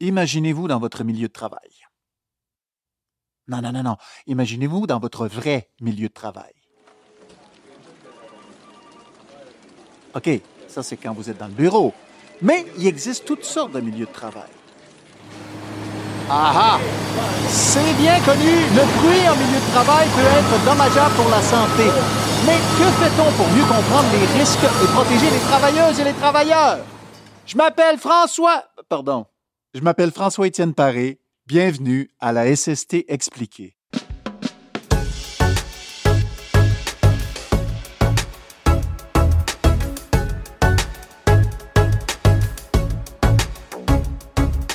Imaginez-vous dans votre milieu de travail. Non, non, non, non. Imaginez-vous dans votre vrai milieu de travail. OK, ça c'est quand vous êtes dans le bureau. Mais il existe toutes sortes de milieux de travail. Ah ah! C'est bien connu, le bruit en milieu de travail peut être dommageable pour la santé. Mais que fait-on pour mieux comprendre les risques et protéger les travailleuses et les travailleurs? Je m'appelle François... Pardon. Je m'appelle François-Étienne Paré. Bienvenue à la SST expliquée.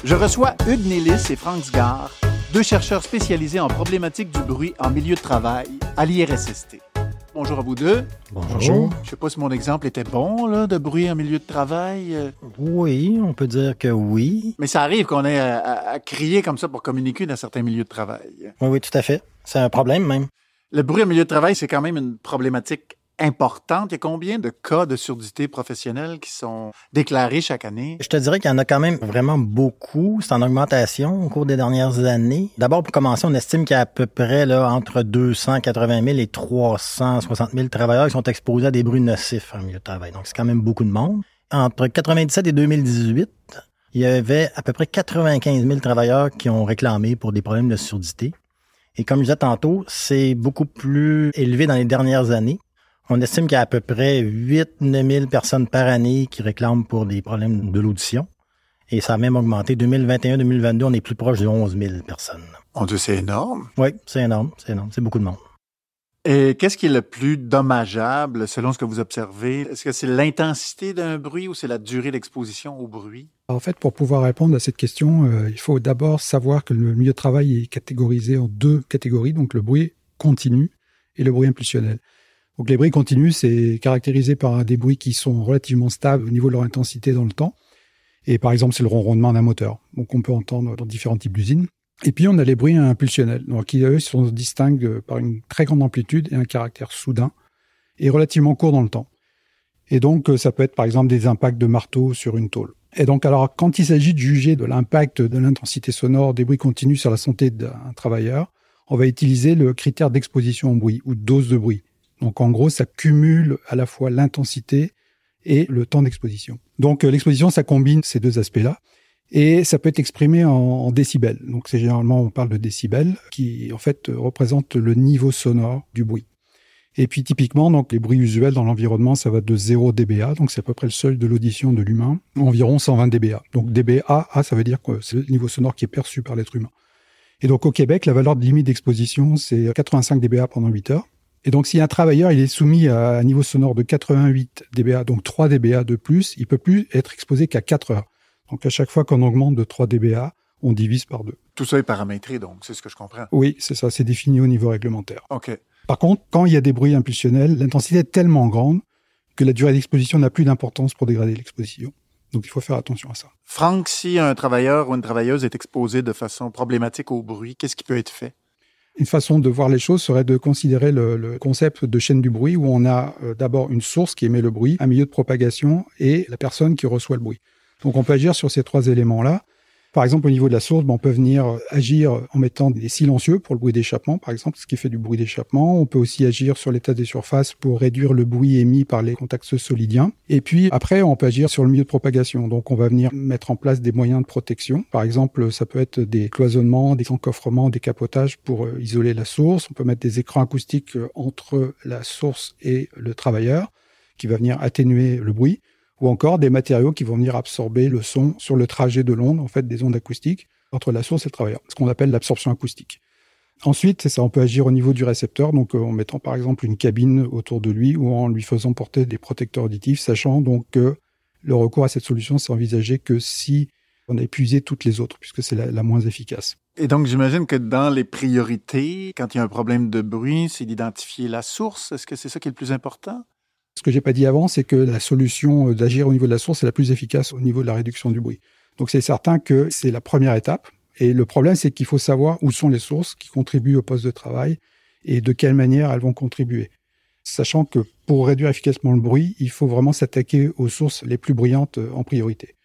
Je reçois Hugues Nélis et Franck Sgar, deux chercheurs spécialisés en problématiques du bruit en milieu de travail à l'IRSST. Bonjour à vous deux. Bonjour. Je sais pas si mon exemple était bon, là, de bruit en milieu de travail. euh, Oui, on peut dire que oui. Mais ça arrive qu'on ait à, à- à crier comme ça pour communiquer dans certains milieux de travail. Oui, oui, tout à fait. C'est un problème même. Le bruit en milieu de travail, c'est quand même une problématique importante. Il y a combien de cas de surdité professionnelle qui sont déclarés chaque année? Je te dirais qu'il y en a quand même vraiment beaucoup. C'est en augmentation au cours des dernières années. D'abord, pour commencer, on estime qu'il y a à peu près là, entre 280 000 et 360 000 travailleurs qui sont exposés à des bruits nocifs en milieu de travail. Donc, c'est quand même beaucoup de monde. Entre 97 et 2018, il y avait à peu près 95 000 travailleurs qui ont réclamé pour des problèmes de surdité. Et comme je disais tantôt, c'est beaucoup plus élevé dans les dernières années. On estime qu'il y a à peu près 8 000 personnes par année qui réclament pour des problèmes de l'audition. Et ça a même augmenté. 2021-2022, on est plus proche de 11 000 personnes. Mon Dieu, c'est énorme. Oui, c'est énorme, c'est énorme. C'est beaucoup de monde. Et qu'est-ce qui est le plus dommageable selon ce que vous observez? Est-ce que c'est l'intensité d'un bruit ou c'est la durée d'exposition au bruit? En fait, pour pouvoir répondre à cette question, euh, il faut d'abord savoir que le milieu de travail est catégorisé en deux catégories, donc le bruit continu et le bruit impulsionnel. Donc les bruits continus, c'est caractérisé par des bruits qui sont relativement stables au niveau de leur intensité dans le temps. Et par exemple, c'est le ronronnement d'un moteur, donc on peut entendre dans différents types d'usines. Et puis on a les bruits impulsionnels, qui eux sont distingués par une très grande amplitude et un caractère soudain et relativement court dans le temps. Et donc ça peut être par exemple des impacts de marteau sur une tôle. Et donc, alors, quand il s'agit de juger de l'impact de l'intensité sonore des bruits continus sur la santé d'un travailleur, on va utiliser le critère d'exposition au bruit ou dose de bruit. Donc, en gros, ça cumule à la fois l'intensité et le temps d'exposition. Donc, euh, l'exposition, ça combine ces deux aspects-là. Et ça peut être exprimé en, décibels. Donc, c'est généralement, on parle de décibels, qui, en fait, euh, représente le niveau sonore du bruit. Et puis typiquement, donc les bruits usuels dans l'environnement, ça va de 0 dBA, donc c'est à peu près le seuil de l'audition de l'humain, environ 120 dBA. Donc dBA, A, ça veut dire que c'est le niveau sonore qui est perçu par l'être humain. Et donc au Québec, la valeur de limite d'exposition, c'est 85 dBA pendant 8 heures. Et donc si un travailleur il est soumis à un niveau sonore de 88 dBA, donc 3 dBA de plus, il peut plus être exposé qu'à 4 heures. Donc à chaque fois qu'on augmente de 3 dBA, on divise par deux. Tout ça est paramétré, donc, c'est ce que je comprends. Oui, c'est ça, c'est défini au niveau réglementaire. OK. Par contre, quand il y a des bruits impulsionnels, l'intensité est tellement grande que la durée d'exposition n'a plus d'importance pour dégrader l'exposition. Donc il faut faire attention à ça. Franck, si un travailleur ou une travailleuse est exposé de façon problématique au bruit, qu'est-ce qui peut être fait? Une façon de voir les choses serait de considérer le, concept de chaîne du bruit où on a euh, d'abord une source qui émet le bruit, un milieu de propagation et la personne qui reçoit le bruit. Donc on peut agir sur ces trois éléments-là. Par exemple, au niveau de la source, ben, on peut venir euh, agir en mettant des silencieux pour le bruit d'échappement, par exemple, ce qui fait du bruit d'échappement. On peut aussi agir sur l'état des surfaces pour réduire le bruit émis par les contacts solidiens. Et puis après, on peut agir sur le milieu de propagation. Donc on va venir mettre en place des moyens de protection. Par exemple, ça peut être des cloisonnements, des encoffrements, des capotages pour euh, isoler la source. On peut mettre des écrans acoustiques euh, entre la source et le travailleur qui va venir atténuer le bruit ou encore des matériaux qui vont venir absorber le son sur le trajet de l'onde, en fait, des ondes acoustiques entre la source et le travailleur, ce qu'on appelle l'absorption acoustique. Ensuite, c'est ça, on peut agir au niveau du récepteur, donc euh, en mettant par exemple une cabine autour de lui ou en lui faisant porter des protecteurs auditifs, sachant donc que le recours à cette solution, c'est envisagé que si on a épuisé toutes les autres, puisque c'est la, la moins efficace. Et donc, j'imagine que dans les priorités, quand il y a un problème de bruit, c'est d'identifier la source. Est-ce que c'est ça qui est le plus important? Ce que j'ai pas dit avant, c'est que la solution euh, d'agir au niveau de la source est la plus efficace au niveau de la réduction du bruit. Donc c'est certain que c'est la première étape. Et le problème, c'est qu'il faut savoir où sont les sources qui contribuent au poste de travail et de quelle manière elles vont contribuer. Sachant que pour réduire efficacement le bruit, il faut vraiment s'attaquer aux sources les plus bruyantes euh, en priorité.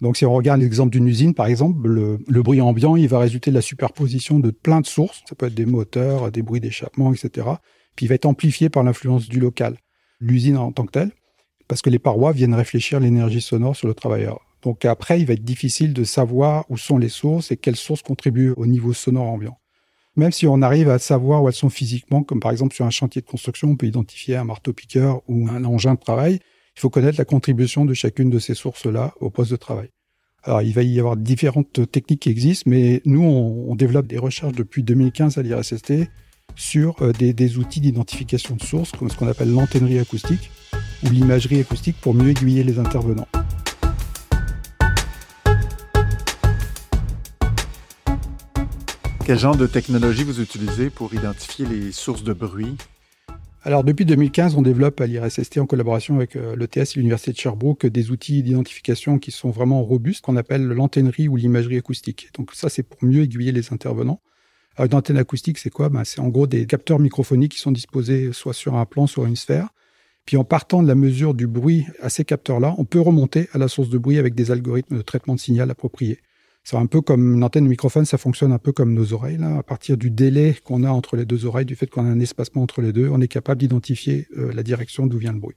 Donc si on regarde l'exemple d'une usine, par exemple, le, le, bruit ambiant, il va résulter de la superposition de plein de sources. Ça peut être des moteurs, des bruits d'échappement, etc. Puis il va être amplifié par l'influence du local, l'usine en tant que telle, parce que les parois viennent réfléchir l'énergie sonore sur le travailleur. Donc après, il va être difficile de savoir où sont les sources et quelles sources contribuent au niveau sonore ambiant. Même si on arrive à savoir où elles sont physiquement, comme par exemple sur un chantier de construction, on peut identifier un marteau-piqueur ou un engin de travail, il faut connaître la contribution de chacune de ces sources-là au poste de travail. Alors, il va y avoir différentes techniques qui existent, mais nous, on, développe des recherches depuis 2015 à l'IRSST sur euh, des, des, outils d'identification de sources, comme ce qu'on appelle l'antенnerie acoustique ou l'imagerie acoustique pour mieux aiguiller les intervenants. Quel genre de technologie vous utilisez pour identifier les sources de bruit? Alors depuis 2015, on développe à l'IRSST en collaboration avec euh, l'ETS et l'Université de Sherbrooke des outils d'identification qui sont vraiment robustes, qu'on appelle l'antennerie ou l'imagerie acoustique. Donc ça, c'est pour mieux aiguiller les intervenants. Une antenne acoustique, c'est quoi? Ben, C'est en gros des capteurs microphoniques qui sont disposés soit sur un plan, soit une sphère. Puis en partant de la mesure du bruit à ces capteurs-là, on peut remonter à la source de bruit avec des algorithmes de traitement de signal appropriés. C'est un peu comme une antenne de microphone, ça fonctionne un peu comme nos oreilles. À partir du délai qu'on a entre les deux oreilles, du fait qu'on a un espacement entre les deux, on est capable d'identifier euh, la direction d'où vient le bruit.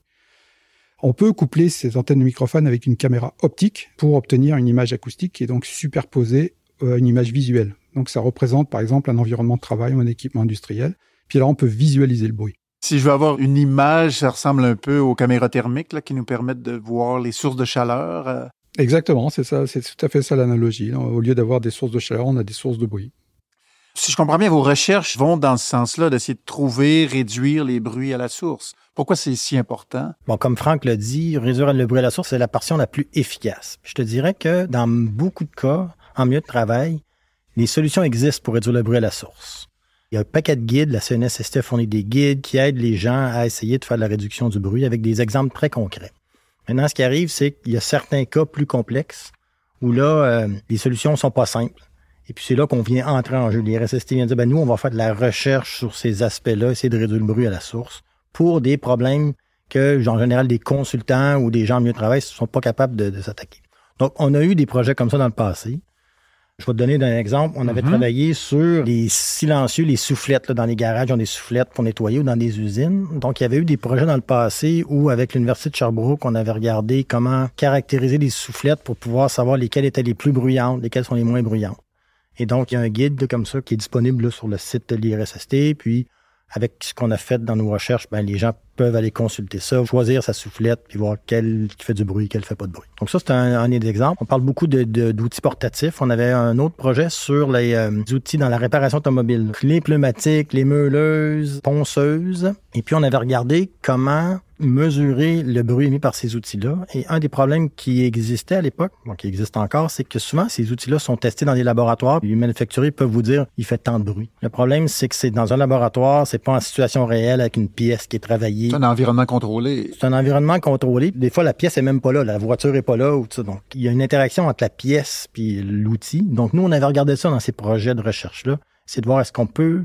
On peut coupler ces antennes de microphone avec une caméra optique pour obtenir une image acoustique qui est donc superposée euh, à une image visuelle. Donc ça représente par exemple un environnement de travail ou un équipement industriel. Puis là, on peut visualiser le bruit. Si je veux avoir une image, ça ressemble un peu aux caméras thermiques là, qui nous permettent de voir les sources de chaleur. Euh, Exactement, c'est ça, c'est tout à fait ça l'analogie. Au lieu d'avoir des sources de chaleur, on a des sources de bruit. Si je comprends bien, vos recherches vont dans ce sens-là, d'essayer de trouver, réduire les bruits à la source. Pourquoi c'est si important? Bon, comme Franck l'a dit, réduire le bruit à la source, c'est la portion la plus efficace. Je te dirais que dans beaucoup de cas, en milieu de travail, les solutions existent pour réduire le bruit à la source. Il y a un paquet de guides, la CNSST fournit des guides qui aident les gens à essayer de faire la réduction du bruit avec des exemples très concrets. Maintenant, ce qui arrive, c'est qu'il y a certains cas plus complexes où là, euh, les solutions sont pas simples. Et puis c'est là qu'on vient entrer en jeu. Les RSST viennent dire, ben nous, on va faire de la recherche sur ces aspects-là, essayer de réduire le bruit à la source pour des problèmes que, en général, des consultants ou des gens mieux de travail ne sont pas capables de s'attaquer. Donc, on a eu des projets comme ça dans le passé. Je vais te donner un exemple. On avait mhm. travaillé sur les silencieux, les soufflettes dans les garages, ont des soufflettes pour nettoyer ou dans des usines. Donc, il y avait eu des projets dans le passé où, avec l'Université de Sherbrooke, on avait regardé comment caractériser les soufflettes pour pouvoir savoir lesquelles étaient les plus bruyantes, lesquelles sont les moins bruyantes. Et donc, il y a un guide comme ça qui est disponible sur le site de l'IRSST. Puis, avec ce qu'on a fait dans nos recherches, ben, les gens peuvent aller consulter ça, choisir sa soufflette, puis voir quelle qui fait du bruit, quelle fait pas de bruit. Donc ça, c'est un, un exemple. On parle beaucoup d'outils de, portatifs. On avait un autre projet sur les euh, outils dans la réparation automobile. Les pneumatiques, les meuleuses, ponceuses. Et puis, on avait regardé comment mesurer le bruit émis par ces outils-là. Et un des problèmes qui existait à l'époque, bon, qui existe encore, c'est que souvent ces outils-là sont testés dans des laboratoires. Les manufacturiers peuvent vous dire il fait tant de bruit. Le problème, c'est que c'est dans un laboratoire, c'est pas en situation réelle avec une pièce qui est travaillée. C'est un environnement contrôlé. C'est un environnement contrôlé. Des fois, la pièce est même pas là, la voiture est pas là ou tout ça. Donc, il y a une interaction entre la pièce puis l'outil. Donc, nous, on avait regardé ça dans ces projets de recherche-là. C'est de voir est-ce qu'on peut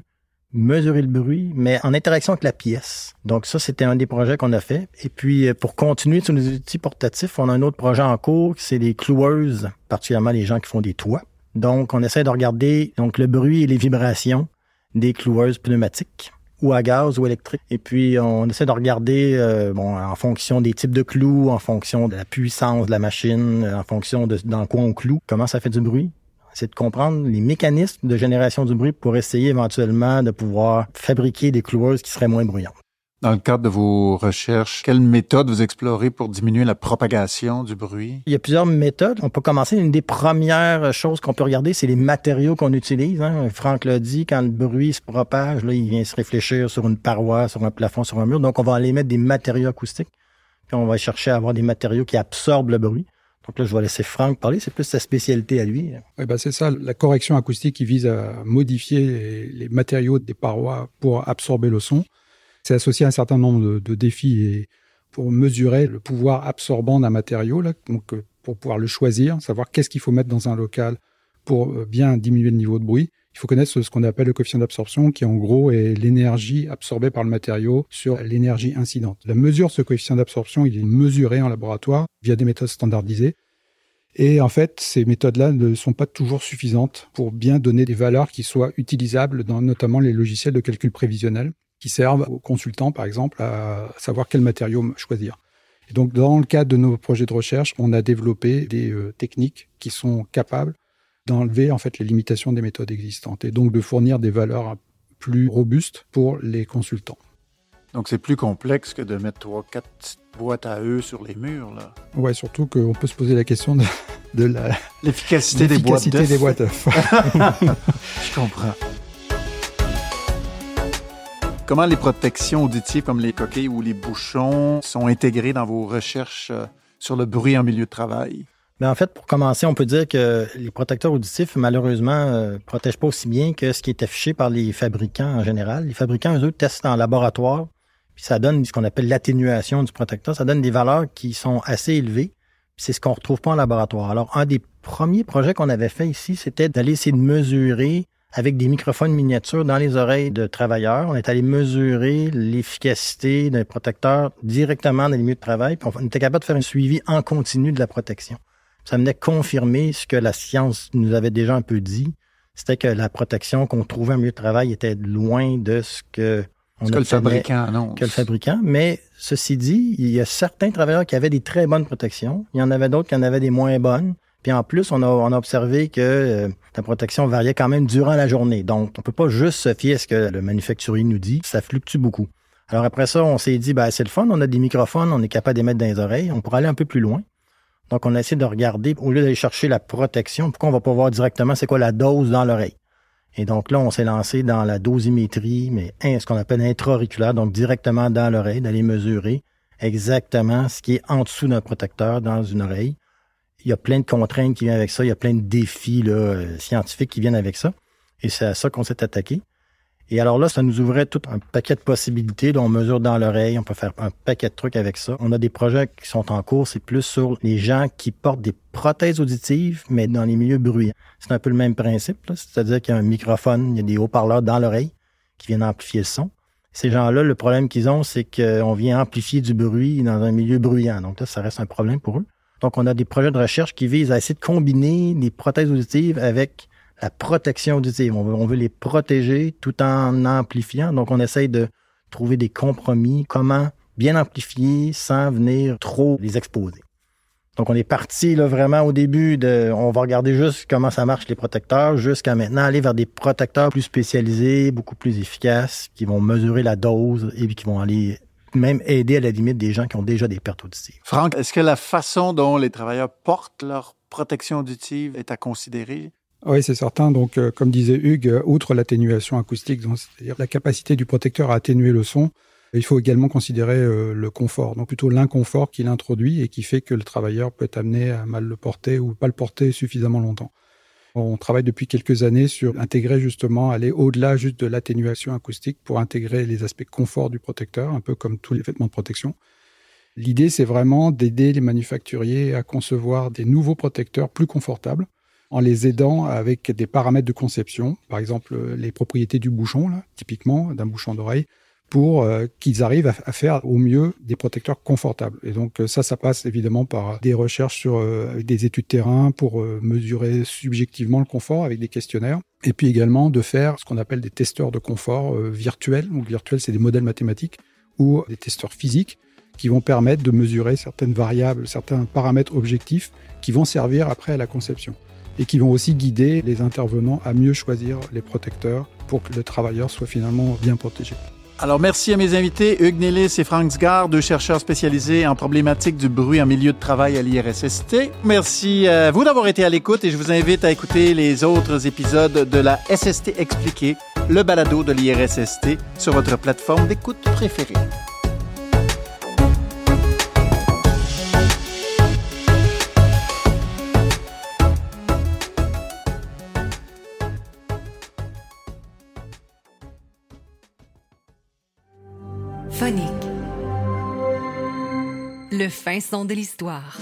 mesurer le bruit, mais en interaction avec la pièce. Donc ça, c'était un des projets qu'on a fait. Et puis, euh, pour continuer sur les outils portatifs, on a un autre projet en cours, c'est les cloueuses, particulièrement les gens qui font des toits. Donc, on essaie de regarder donc le bruit et les vibrations des cloueuses pneumatiques ou à gaz ou électrique. Et puis, on essaie de regarder, euh, bon, en fonction des types de clous, en fonction de la puissance de la machine, en fonction de dans quoi on cloue, comment ça fait du bruit c'est de comprendre les mécanismes de génération du bruit pour essayer éventuellement de pouvoir fabriquer des cloueuses qui seraient moins bruyantes. Dans le cadre de vos recherches, quelles méthodes vous explorez pour diminuer la propagation du bruit? Il y a plusieurs méthodes. On peut commencer. Une des premières choses qu'on peut regarder, c'est les matériaux qu'on utilise. Hein. Franck l'a dit, quand le bruit se propage, là, il vient se réfléchir sur une paroi, sur un plafond, sur un mur. Donc, on va aller mettre des matériaux acoustiques. Puis, on va chercher à avoir des matériaux qui absorbent le bruit. Donc là, je vais laisser Franck parler, c'est plus sa spécialité à lui. Oui, ben c'est ça, la correction acoustique qui vise à modifier les, matériaux des parois pour absorber le son. C'est associé à un certain nombre de, défis pour mesurer le pouvoir absorbant d'un matériau, euh, pour pouvoir le choisir, savoir qu'est-ce qu'il faut mettre dans un local pour euh, bien diminuer le niveau de bruit. Il faut connaître ce, qu'on appelle le coefficient d'absorption, qui en gros est l'énergie absorbée par le matériau sur l'énergie incidente. La mesure de ce coefficient d'absorption, il est mesuré en laboratoire via des méthodes standardisées. Et en fait, ces méthodes-là ne sont pas toujours suffisantes pour bien donner des valeurs qui soient utilisables dans notamment les logiciels de calcul prévisionnel qui servent aux consultants, par exemple, à savoir quel matériau choisir. Et donc, dans le cadre de nos projets de recherche, on a développé des euh, techniques qui sont capables d'enlever en fait les limitations des méthodes existantes et donc de fournir des valeurs plus robustes pour les consultants. Donc c'est plus complexe que de mettre trois, quatre boîtes à eux sur les murs, là. Ouais, surtout qu'on peut se poser la question de, de la l'efficacité des boîtes d'œufs. des boîtes. Je comprends. Comment les protections auditives comme les coquilles ou les bouchons sont intégrées dans vos recherches euh, sur le bruit en milieu de travail? Mais en fait, pour commencer, on peut dire que les protecteurs auditifs, malheureusement, ne euh, protègent pas aussi bien que ce qui est affiché par les fabricants en général. Les fabricants, eux, testent en laboratoire, puis ça donne ce qu'on appelle l'atténuation du protecteur. Ça donne des valeurs qui sont assez élevées. C'est ce qu'on retrouve pas en laboratoire. Alors, un des premiers projets qu'on avait fait ici, c'était d'aller essayer de mesurer avec des microphones miniatures dans les oreilles de travailleurs. On est allé mesurer l'efficacité d'un protecteur directement dans les milieux de travail. Puis on était capable de faire un suivi en continu de la protection ça venait confirmer ce que la science nous avait déjà un peu dit. C'était que la protection qu'on trouvait en milieu de travail était loin de ce que on que le fabricant annonce. Que le fabricant. Mais ceci dit, il y a certains travailleurs qui avaient des très bonnes protections. Il y en avait d'autres qui en avaient des moins bonnes. Puis en plus, on a, observé que euh, la protection variait quand même durant la journée. Donc, on peut pas juste se fier à ce que le manufacturier nous dit. Ça fluctue beaucoup. Alors après ça, on s'est dit, ben, c'est le fun, on a des microphones, on est capable de les mettre dans les oreilles. On pourrait aller un peu plus loin. Donc, on a essayé de regarder, au lieu d'aller chercher la protection, pourquoi on va pas voir directement c'est quoi la dose dans l'oreille. Et donc là, on s'est lancé dans la dosimétrie, mais ce qu'on appelle intra-auriculaire, donc directement dans l'oreille, d'aller mesurer exactement ce qui est en dessous d'un protecteur dans une oreille. Il y a plein de contraintes qui viennent avec ça, il y a plein de défis là, euh, scientifiques qui viennent avec ça. Et c'est à ça qu'on s'est attaqué. Et alors là, ça nous ouvrait tout un paquet de possibilités. on mesure dans l'oreille, on peut faire un paquet de trucs avec ça. On a des projets qui sont en cours, c'est plus sur les gens qui portent des prothèses auditives, mais dans les milieux bruyants. C'est un peu le même principe, c'est-à-dire qu'il y a un microphone, il y a des haut-parleurs dans l'oreille qui viennent amplifier le son. Ces gens-là, le problème qu'ils ont, c'est qu'on vient amplifier du bruit dans un milieu bruyant. Donc là, ça reste un problème pour eux. Donc, on a des projets de recherche qui visent à essayer de combiner les prothèses auditives avec la protection auditive. On veut, les protéger tout en amplifiant. Donc, on essaye de trouver des compromis. Comment bien amplifier sans venir trop les exposer. Donc, on est parti là, vraiment au début de. On va regarder juste comment ça marche les protecteurs, jusqu'à maintenant aller vers des protecteurs plus spécialisés, beaucoup plus efficaces, qui vont mesurer la dose et qui vont aller même aider à la limite des gens qui ont déjà des pertes auditives. Franck, est-ce que la façon dont les travailleurs portent leur protection auditive est à considérer? Oui, c'est certain. Donc, euh, comme disait Hugues, euh, outre l'atténuation acoustique, c'est-à-dire la capacité du protecteur à atténuer le son, il faut également considérer euh, le confort, donc plutôt l'inconfort qu'il introduit et qui fait que le travailleur peut être amené à mal le porter ou pas le porter suffisamment longtemps. On travaille depuis quelques années sur intégrer justement, aller au-delà juste de l'atténuation acoustique pour intégrer les aspects confort du protecteur, un peu comme tous les vêtements de protection. L'idée, c'est vraiment d'aider les manufacturiers à concevoir des nouveaux protecteurs plus confortables en les aidant avec des paramètres de conception, par exemple les propriétés du bouchon, là, typiquement d'un bouchon d'oreille, pour euh, qu'ils arrivent à, faire au mieux des protecteurs confortables. Et donc euh, ça, ça passe évidemment par des recherches sur euh, des études terrain pour mesurer subjectivement le confort avec des questionnaires, et puis également de faire ce qu'on appelle des testeurs de confort virtuels. Donc virtuels, c'est des modèles mathématiques ou des testeurs physiques qui vont permettre de mesurer certaines variables, certains paramètres objectifs qui vont servir après à la conception et qui vont aussi guider les intervenants à mieux choisir les protecteurs pour que le travailleur soit finalement bien protégé. Alors, merci à mes invités, Hugues Nélis et Frank Sgar, deux chercheurs spécialisés en problématiques du bruit en milieu de travail à l'IRSST. Merci à vous d'avoir été à l'écoute et je vous invite à écouter les autres épisodes de la SST Expliquée, le balado de l'IRSST, sur votre plateforme d'écoute préférée. Fin son de l'histoire.